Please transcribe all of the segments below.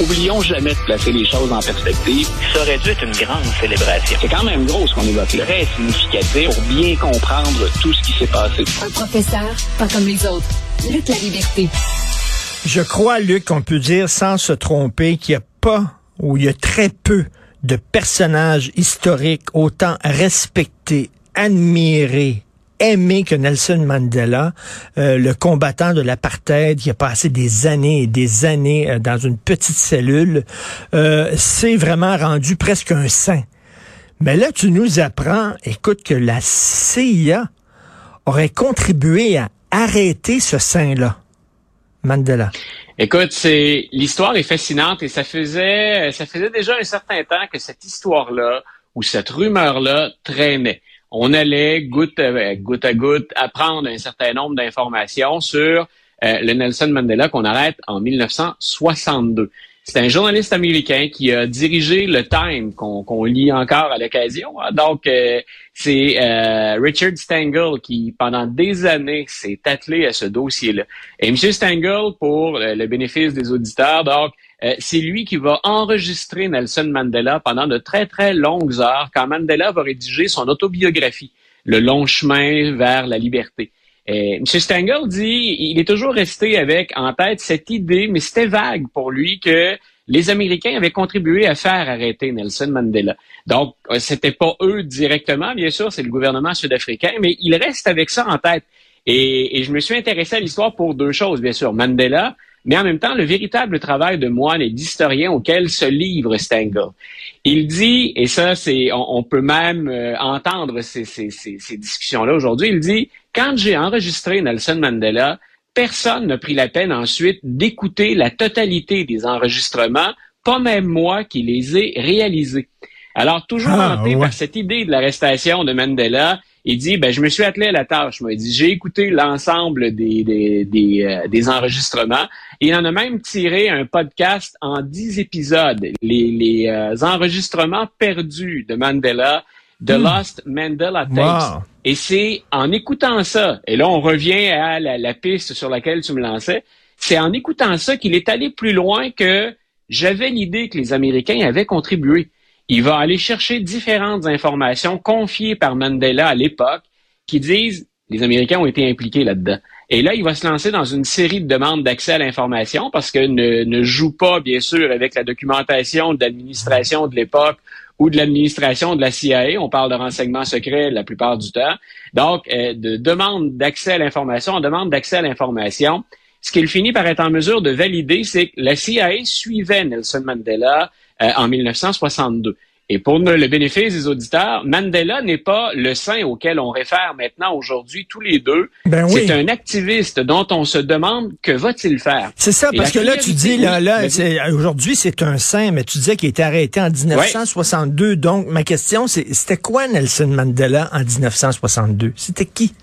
Oublions jamais de placer les choses en perspective. Ça aurait dû être une grande célébration. C'est quand même gros ce qu'on évoque. Très significatif pour bien comprendre tout ce qui s'est passé. Un professeur, pas comme les autres. Luc la liberté. Je crois, Luc, qu'on peut dire sans se tromper qu'il n'y a pas ou il y a très peu de personnages historiques autant respectés, admirés, aimés que Nelson Mandela, euh, le combattant de l'apartheid qui a passé des années et des années euh, dans une petite cellule, euh, c'est vraiment rendu presque un saint. Mais là, tu nous apprends, écoute, que la CIA aurait contribué à arrêter ce saint-là, Mandela. Écoute, c'est l'histoire est fascinante et ça faisait ça faisait déjà un certain temps que cette histoire-là ou cette rumeur-là traînait. On allait goutte à goutte, à goutte apprendre un certain nombre d'informations sur euh, le Nelson Mandela qu'on arrête en 1962. C'est un journaliste américain qui a dirigé le Time, qu'on lit encore à l'occasion. Hein. Donc, euh, c'est euh, Richard Stengel qui, pendant des années, s'est attelé à ce dossier-là. Et M. Stengel, pour euh, le bénéfice des auditeurs, donc, c'est lui qui va enregistrer Nelson Mandela pendant de très, très longues heures quand Mandela va rédiger son autobiographie, Le long chemin vers la liberté. Et M. Stengel dit, il est toujours resté avec en tête cette idée, mais c'était vague pour lui que les Américains avaient contribué à faire arrêter Nelson Mandela. Donc, euh, c'était pas eux directement, bien sûr, c'est le gouvernement sud-africain, mais il reste avec ça en tête. Et je me suis intéressé à l'histoire pour deux choses, bien sûr. Mandela, mais en même temps le véritable travail de moine et d'historien auquel se livre Stengel. Il dit, et ça, c'est, on, peut même euh, entendre ces, ces, ces, ces discussions-là aujourd'hui, il dit, quand j'ai enregistré Nelson Mandela, personne n'a pris la peine ensuite d'écouter la totalité des enregistrements, pas même moi qui les ai réalisés. Alors, toujours ah, hanté par cette idée de l'arrestation de Mandela, il dit, ben, je me suis attelé à la tâche. Il dit, j'ai écouté l'ensemble des, des, des, euh, des, enregistrements. Et il en a même tiré un podcast en dix épisodes, les, les euh, enregistrements perdus de Mandela, The hmm. Lost Mandela Tapes. Et c'est en écoutant ça, et là on revient à la, la piste sur laquelle tu me lançais, c'est en écoutant ça qu'il est allé plus loin que j'avais l'idée que les Américains avaient contribué. Il va aller chercher différentes informations confiées par Mandela à l'époque qui disent les Américains ont été impliqués là-dedans. Et là, il va se lancer dans une série de demandes d'accès à l'information parce que ne, joue pas, bien sûr, avec la documentation de l'administration de l'époque ou de l'administration de la CIA. On parle de renseignements secrets la plupart du temps. Donc, euh, de demande d'accès à l'information, on demande d'accès à l'information. Ce qu'il finit par être en mesure de valider, c'est que la CIA suivait Nelson Mandela euh, en 1962. Et pour le bénéfice des auditeurs, Mandela n'est pas le saint auquel on réfère maintenant aujourd'hui tous les deux. Ben c'est un activiste dont on se demande que va-t-il faire. C'est ça, parce que là, tu dis, là, là, aujourd'hui, c'est un saint, mais tu disais qu'il était arrêté en 1962. Donc, ma question, c'est, c'était quoi Nelson Mandela en 1962? C'était qui?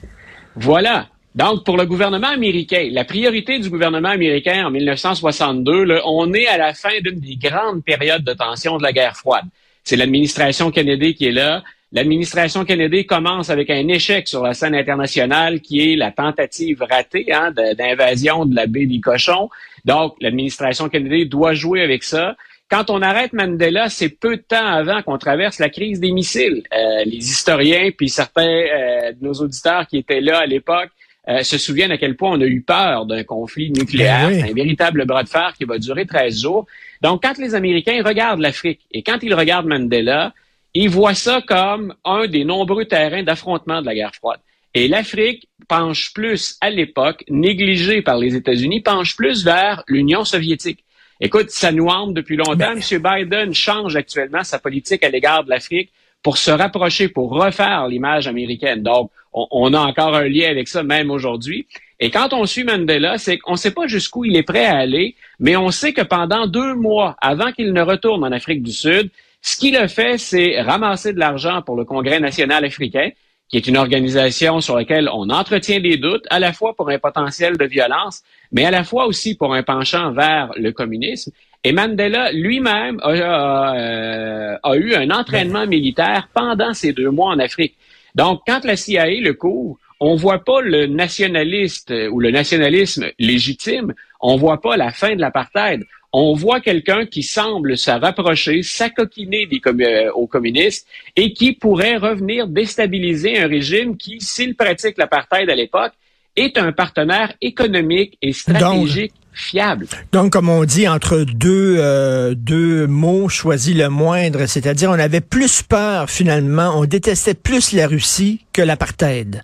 Voilà. Donc, pour le gouvernement américain, la priorité du gouvernement américain en 1962, là, on est à la fin d'une des grandes périodes de tension de la guerre froide. C'est l'administration Kennedy qui est là. L'administration Kennedy commence avec un échec sur la scène internationale qui est la tentative ratée hein, d'invasion de la baie des cochons. Donc, l'administration Kennedy doit jouer avec ça. Quand on arrête Mandela, c'est peu de temps avant qu'on traverse la crise des missiles. Euh, les historiens, puis certains euh, de nos auditeurs qui étaient là à l'époque, euh, se souviennent à quel point on a eu peur d'un conflit nucléaire. Ben un véritable bras de fer qui va durer 13 jours. Donc, quand les Américains regardent l'Afrique et quand ils regardent Mandela, ils voient ça comme un des nombreux terrains d'affrontement de la guerre froide. Et l'Afrique penche plus, à l'époque, négligée par les États-Unis, penche plus vers l'Union soviétique. Écoute, ça nous hante depuis longtemps. M. Biden change actuellement sa politique à l'égard de l'Afrique pour se rapprocher, pour refaire l'image américaine. Donc, on, a encore un lien avec ça même aujourd'hui. Et quand on suit Mandela, c'est qu'on ne sait pas jusqu'où il est prêt à aller, mais on sait que pendant deux mois, avant qu'il ne retourne en Afrique du Sud, ce qu'il a fait, c'est ramasser de l'argent pour le Congrès national africain, qui est une organisation sur laquelle on entretient des doutes, à la fois pour un potentiel de violence, mais à la fois aussi pour un penchant vers le communisme. Et Mandela lui-même a, euh, a, eu un entraînement militaire pendant ces deux mois en Afrique. Donc, quand la CIA le couvre, on voit pas le nationaliste ou le nationalisme légitime, on voit pas la fin de l'apartheid, on voit quelqu'un qui semble se rapprocher, s'acoquiner des euh, aux communistes et qui pourrait revenir déstabiliser un régime qui, s'il pratique l'apartheid à l'époque, est un partenaire économique et stratégique fiable. Donc, comme on dit, entre deux, euh, deux mots, choisis le moindre, c'est-à-dire on avait plus peur finalement, on détestait plus la Russie que l'apartheid.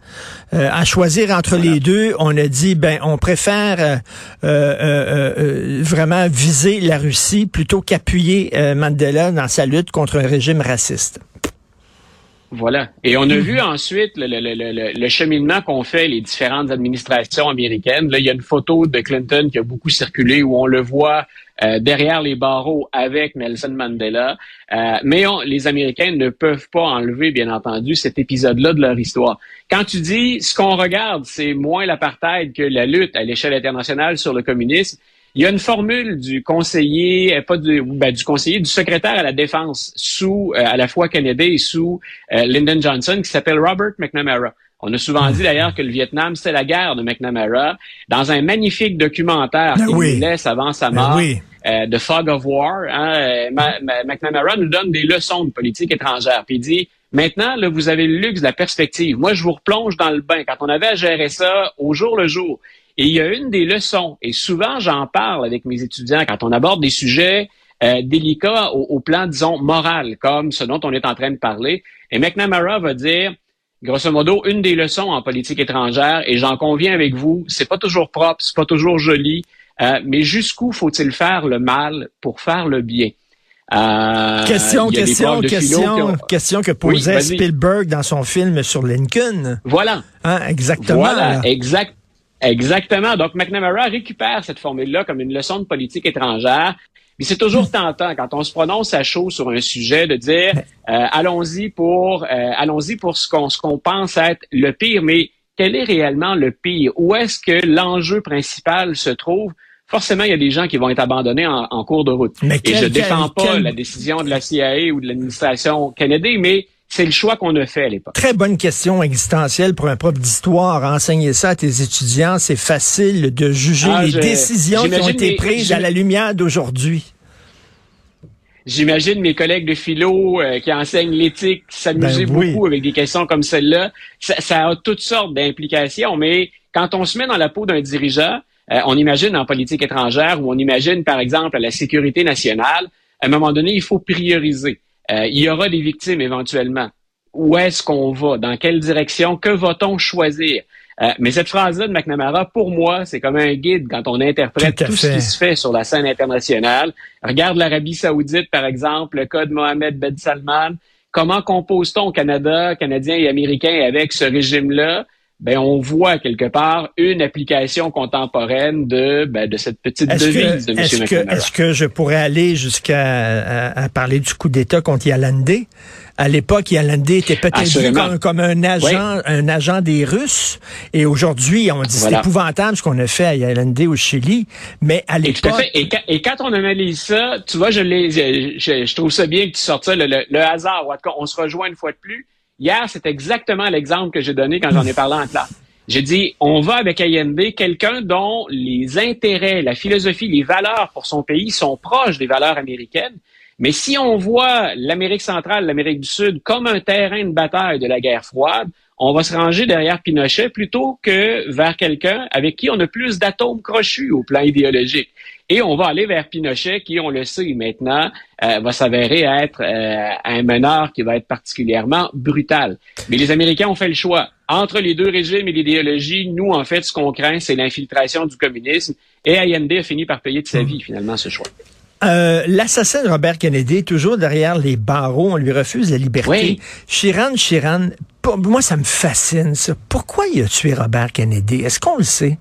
Euh, à choisir entre les deux, on a dit, ben, on préfère euh, euh, euh vraiment viser la Russie plutôt qu'appuyer Mandela dans sa lutte contre un régime raciste. Voilà. Et on a mhm. vu ensuite le, le, le, le cheminement qu'ont fait les différentes administrations américaines. Là, il y a une photo de Clinton qui a beaucoup circulé où on le voit euh, derrière les barreaux avec Nelson Mandela. Euh, mais les Américains ne peuvent pas enlever, bien entendu, cet épisode-là de leur histoire. Quand tu dis ce qu'on regarde, c'est moins l'apartheid que la lutte à l'échelle internationale sur le communisme, il y a une formule du conseiller, euh, pas du, ben, du conseiller, du secrétaire à la défense sous euh, à la fois Kennedy et sous euh, Lyndon Johnson qui s'appelle Robert McNamara. On a souvent dit d'ailleurs que le Vietnam, c'est la guerre de McNamara. Dans un magnifique documentaire ben qu'il laisse avant sa ben mort, The Fog of War, hein, McNamara nous donne des leçons de politique étrangère. Puis il dit, maintenant, là, vous avez le luxe de la perspective. Moi, je vous replonge dans le bain. Quand on avait à gérer ça au jour le jour, et il y a une des leçons, et souvent j'en parle avec mes étudiants quand on aborde des sujets euh, délicats au, plan, disons, moral, comme ce dont on est en train de parler. Et McNamara va dire, grosso modo, une des leçons en politique étrangère, et j'en conviens avec vous, c'est pas toujours propre, c'est pas toujours joli, euh, mais jusqu'où faut-il faire le mal pour faire le bien? Euh, question, question, question, question que posait Spielberg dans son film sur Lincoln. Voilà. Hein, exactement. Voilà, exact, Exactement. Donc, McNamara récupère cette formule-là comme une leçon de politique étrangère. Mais c'est toujours tentant quand on se prononce à chaud sur un sujet de dire euh, allons-y pour euh, allons-y pour ce qu'on ce qu'on pense être le pire, mais quel est réellement le pire? Où est-ce que l'enjeu principal se trouve? Forcément, il y a des gens qui vont être abandonnés en, cours de route. Mais Et je défends pas la décision de la CIA ou de l'administration Kennedy, mais c'est le choix qu'on a fait à l'époque. Très bonne question existentielle pour un prof d'histoire. Enseigner ça à tes étudiants, c'est facile de juger ah, les décisions qui ont été prises à la lumière d'aujourd'hui. J'imagine mes collègues de philo euh, qui enseignent l'éthique s'amuser ben beaucoup avec des questions comme celle-là. Ça, a toutes sortes d'implications, mais quand on se met dans la peau d'un dirigeant, euh, on imagine en politique étrangère ou on imagine par exemple la sécurité nationale, à un moment donné, il faut prioriser. Euh, il y aura des victimes éventuellement. Où est-ce qu'on va? Dans quelle direction? Que va-t-on choisir? Euh, mais cette phrase-là de McNamara, pour moi, c'est comme un guide quand on interprète tout, ce qui se fait sur la scène internationale. Regarde l'Arabie saoudite, par exemple, le cas de Mohamed Ben Salman. Comment compose-t-on Canada, Canadiens et Américains avec ce régime-là? Ben on voit quelque part une application contemporaine de ben, de cette petite devise de M. Est-ce que, est que je pourrais aller jusqu'à à, parler du coup d'État contre Yalande? À l'époque, Yalande était peut-être vu comme, un agent, un agent des Russes. Et aujourd'hui, on dit c'est épouvantable ce qu'on a fait à Yalande au Chili. Mais à l'époque. Et, et, quand on analyse ça, tu vois, je, je, je, trouve ça bien que tu sortes ça, le, le, le hasard. On se rejoint une fois de plus Hier, c'est exactement l'exemple que j'ai donné quand j'en ai parlé en classe. J'ai dit, on va avec Allende, quelqu'un dont les intérêts, la philosophie, les valeurs pour son pays sont proches des valeurs américaines. Mais si on voit l'Amérique centrale, l'Amérique du Sud comme un terrain de bataille de la guerre froide, on va se ranger derrière Pinochet plutôt que vers quelqu'un avec qui on a plus d'atomes crochus au plan idéologique. Et on va aller vers Pinochet, qui, on le sait maintenant, euh, va s'avérer être euh, un meneur qui va être particulièrement brutal. Mais les Américains ont fait le choix. Entre les deux régimes et l'idéologie, nous, en fait, ce qu'on craint, c'est l'infiltration du communisme. Et Allende a fini par payer de sa vie, finalement, ce choix. Euh, L'assassin de Robert Kennedy, toujours derrière les barreaux, on lui refuse la liberté. Oui. Chiran, Chiran, moi, ça me fascine, ça. Pourquoi il a tué Robert Kennedy? Est-ce qu'on le sait?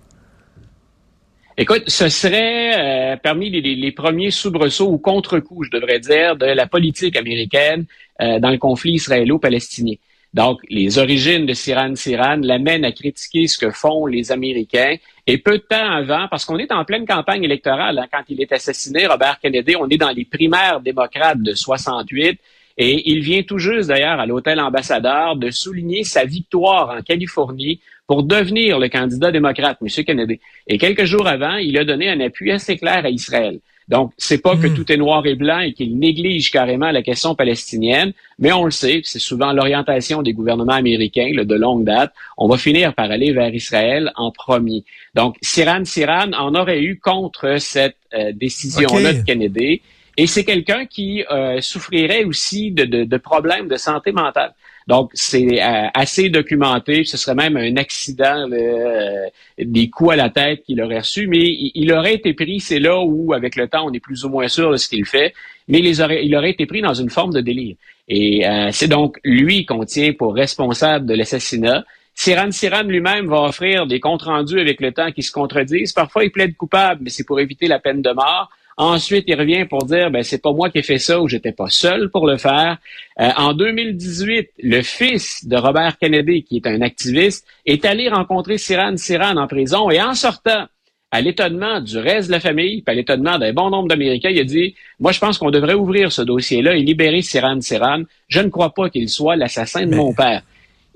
Écoute, ce serait euh, parmi les, premiers soubresauts ou contre-coups, je devrais dire, de la politique américaine euh, dans le conflit israélo-palestinien. Donc, les origines de Siran Siran l'amènent à critiquer ce que font les Américains. Et peu de temps avant, parce qu'on est en pleine campagne électorale, hein, quand il est assassiné, Robert Kennedy, on est dans les primaires démocrates de 68. Et il vient tout juste d'ailleurs à l'hôtel ambassadeur de souligner sa victoire en Californie pour devenir le candidat démocrate, M. Kennedy. Et quelques jours avant, il a donné un appui assez clair à Israël. Donc, c'est pas que Hmm. tout est noir et blanc et qu'il néglige carrément la question palestinienne, mais on le sait, c'est souvent l'orientation des gouvernements américains là, de longue date. On va finir par aller vers Israël en premier. Donc, Siran Siran en aurait eu contre cette euh, décision-là de Kennedy. Et c'est quelqu'un qui euh, souffrirait aussi de, de, de problèmes de santé mentale. Donc, c'est euh, assez documenté. Ce serait même un accident, euh, des coups à la tête qu'il aurait reçu. Mais il, aurait été pris, c'est là où, avec le temps, on est plus ou moins sûr de ce qu'il fait. Mais il aurait été pris dans une forme de délire. Et euh, c'est donc lui qu'on tient pour responsable de l'assassinat. Siran Siran lui-même va offrir des comptes rendus avec le temps qui se contredisent. Parfois, il plaide coupable, mais c'est pour éviter la peine de mort. Ensuite, il revient pour dire, ben c'est pas moi qui ai fait ça ou j'étais pas seul pour le faire. Euh, en 2018, le fils de Robert Kennedy, qui est un activiste, est allé rencontrer Siran Siran en prison et en sortant, à l'étonnement du reste de la famille, puis à l'étonnement d'un bon nombre d'Américains, il a dit, moi je pense qu'on devrait ouvrir ce dossier-là et libérer Siran Siran. Je ne crois pas qu'il soit l'assassin de Mais- mon père.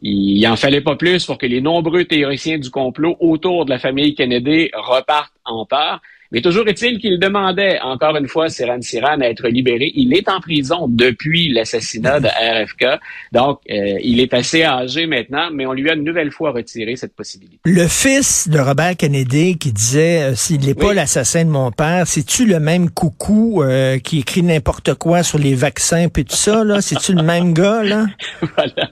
Il en fallait pas plus pour que les nombreux théoriciens du complot autour de la famille Kennedy repartent en peur. Mais toujours est-il qu'il demandait, encore une fois, Siran Siran à être libéré. Il est en prison depuis l'assassinat de RFK. Donc, euh, il est assez âgé maintenant, mais on lui a une nouvelle fois retiré cette possibilité. Le fils de Robert Kennedy qui disait euh, s'il n'est pas l'assassin de mon père, c'est-tu le même coucou euh, qui écrit n'importe quoi sur les vaccins puis tout ça là? C'est-tu le même gars là? Voilà.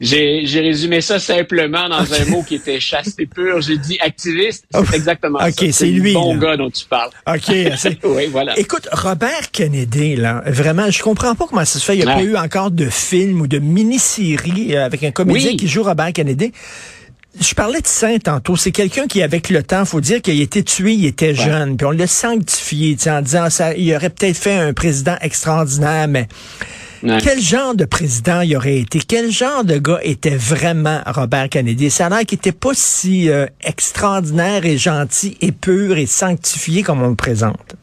J'ai résumé ça simplement dans un mot qui était chaste pur. J'ai dit activiste. Oh. C'est exactement Ok, ça. c'est le lui, bon là. gars dont tu parles. OK. Oui, voilà. Écoute, Robert Kennedy, là, vraiment, je comprends pas comment ça se fait. Il n'y a Ouais. pas eu encore de film ou de mini-série euh, avec un comédien Oui. qui joue Robert Kennedy. Je parlais de saint tantôt. C'est quelqu'un qui, avec le temps, faut dire qu'il a été tué, il était jeune. Puis on l'a sanctifié, en disant ça, il aurait peut-être fait un président extraordinaire, mais Ouais. quel genre de président il aurait été? Quel genre de gars était vraiment Robert Kennedy? Ça a l'air qu'il était pas si euh, extraordinaire et gentil et pur et sanctifié comme on le présente.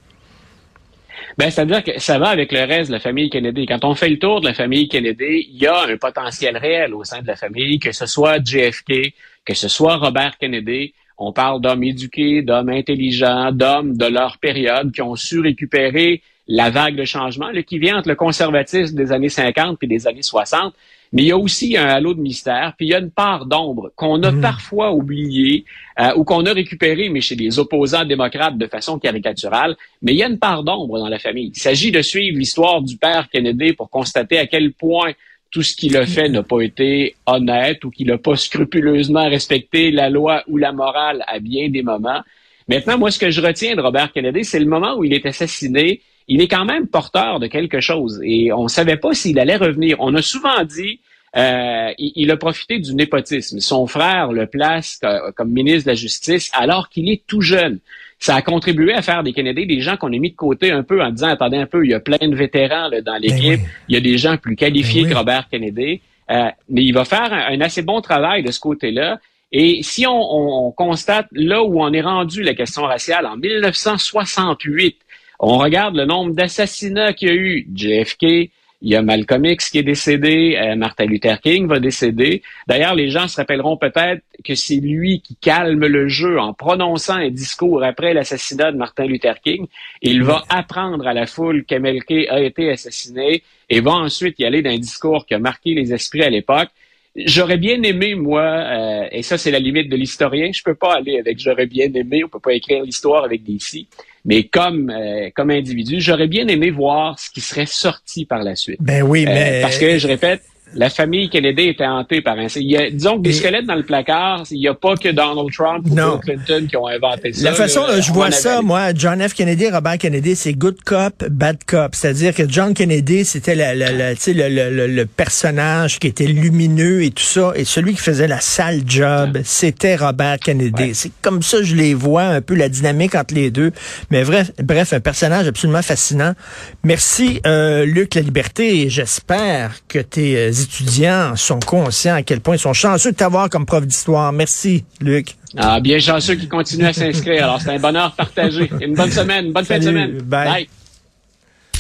Ben, c'est-à-dire que ça va avec le reste de la famille Kennedy. Quand on fait le tour de la famille Kennedy, il y a un potentiel réel au sein de la famille, que ce soit JFK, que ce soit Robert Kennedy. On parle d'hommes éduqués, d'hommes intelligents, d'hommes de leur période qui ont su récupérer la vague de changement là, qui vient entre le conservatisme des années 50 puis des années 60. Mais il y a aussi un halo de mystère, puis il y a une part d'ombre qu'on a parfois oubliée euh, ou qu'on a récupérée, mais chez les opposants démocrates de façon caricaturale. Mais il y a une part d'ombre dans la famille. Il s'agit de suivre l'histoire du père Kennedy pour constater à quel point tout ce qu'il a fait n'a pas été honnête ou qu'il n'a pas scrupuleusement respecté la loi ou la morale à bien des moments. Maintenant, moi, ce que je retiens de Robert Kennedy, c'est le moment où il est assassiné. Il est quand même porteur de quelque chose et on ne savait pas s'il allait revenir. On a souvent dit euh, il, il a profité du népotisme. Son frère le place co- comme ministre de la Justice alors qu'il est tout jeune. Ça a contribué à faire des Kennedy des gens qu'on a mis de côté un peu en disant attendez un peu, il y a plein de vétérans là, dans l'équipe, oui. il y a des gens plus qualifiés Ben oui. que Robert Kennedy, Euh, mais il va faire un, un assez bon travail de ce côté-là. Et si on, on- on constate là où on est rendu la question raciale en 1968, on regarde le nombre d'assassinats qu'il y a eu. JFK, il y a Malcolm X qui est décédé, euh, Martin Luther King va décéder. D'ailleurs, les gens se rappelleront peut-être que c'est lui qui calme le jeu en prononçant un discours après l'assassinat de Martin Luther King. Il va apprendre à la foule qu'MLK a été assassiné et va ensuite y aller d'un discours qui a marqué les esprits à l'époque. J'aurais bien aimé, moi, euh, et ça c'est la limite de l'historien, je peux pas aller avec j'aurais bien aimé, on peut pas écrire l'histoire avec des si, mais comme euh, comme individu, j'aurais bien aimé voir ce qui serait sorti par la suite. Ben oui, Euh, mais parce que, je répète, la famille Kennedy était hantée par un... Il y a, disons que des Et- squelettes dans le placard, il n'y a pas que Donald Trump ou Non. Bill Clinton qui ont inventé ça. La façon dont je vois ça, avait- moi, John F. Kennedy, Robert Kennedy, c'est good cop, bad cop. C'est-à-dire que John Kennedy, c'était la- la- la- tu sais, le, le- le- personnage qui était lumineux et tout ça. Et celui qui faisait la sale job, c'était Robert Kennedy. Ouais. C'est comme ça que je les vois, un peu la dynamique entre les deux. Mais bref, bref un personnage absolument fascinant. Merci, euh, Luc La Liberté. Et j'espère que tes étudiants sont conscients à quel point ils sont chanceux de t'avoir comme prof d'histoire. Merci, Luc. Ah, bien chanceux qui continuent à s'inscrire. Alors, c'est un bonheur partagé. Une bonne semaine, une bonne fin de Salut. semaine. Bye. Bye.